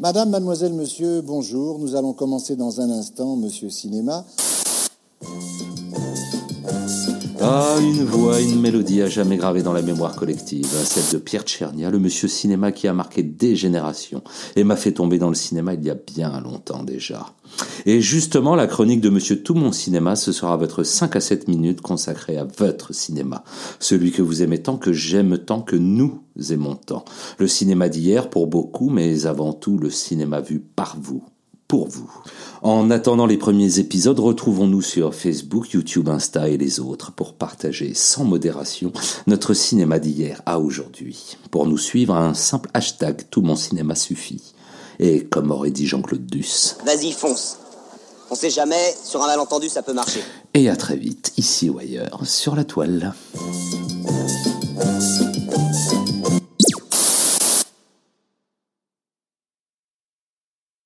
Madame, mademoiselle, monsieur, bonjour. Nous allons commencer dans un instant, monsieur cinéma. Ah, une voix, une mélodie à jamais gravée dans la mémoire collective, celle de Pierre Tchernia, le monsieur cinéma qui a marqué des générations et m'a fait tomber dans le cinéma il y a bien longtemps déjà. Et justement, la chronique de monsieur Tout mon cinéma, ce sera votre 5 à 7 minutes consacrée à votre cinéma, celui que vous aimez tant, que j'aime tant, que nous aimons tant. Le cinéma d'hier pour beaucoup, mais avant tout le cinéma vu par vous pour vous. En attendant les premiers épisodes, retrouvons-nous sur Facebook, YouTube, Insta et les autres pour partager sans modération notre cinéma d'hier à aujourd'hui. Pour nous suivre, un simple hashtag Tout mon cinéma suffit. Et comme aurait dit Jean-Claude Duss. Vas-y, fonce. On sait jamais, sur un malentendu, ça peut marcher. Et à très vite, ici ou ailleurs, sur la toile.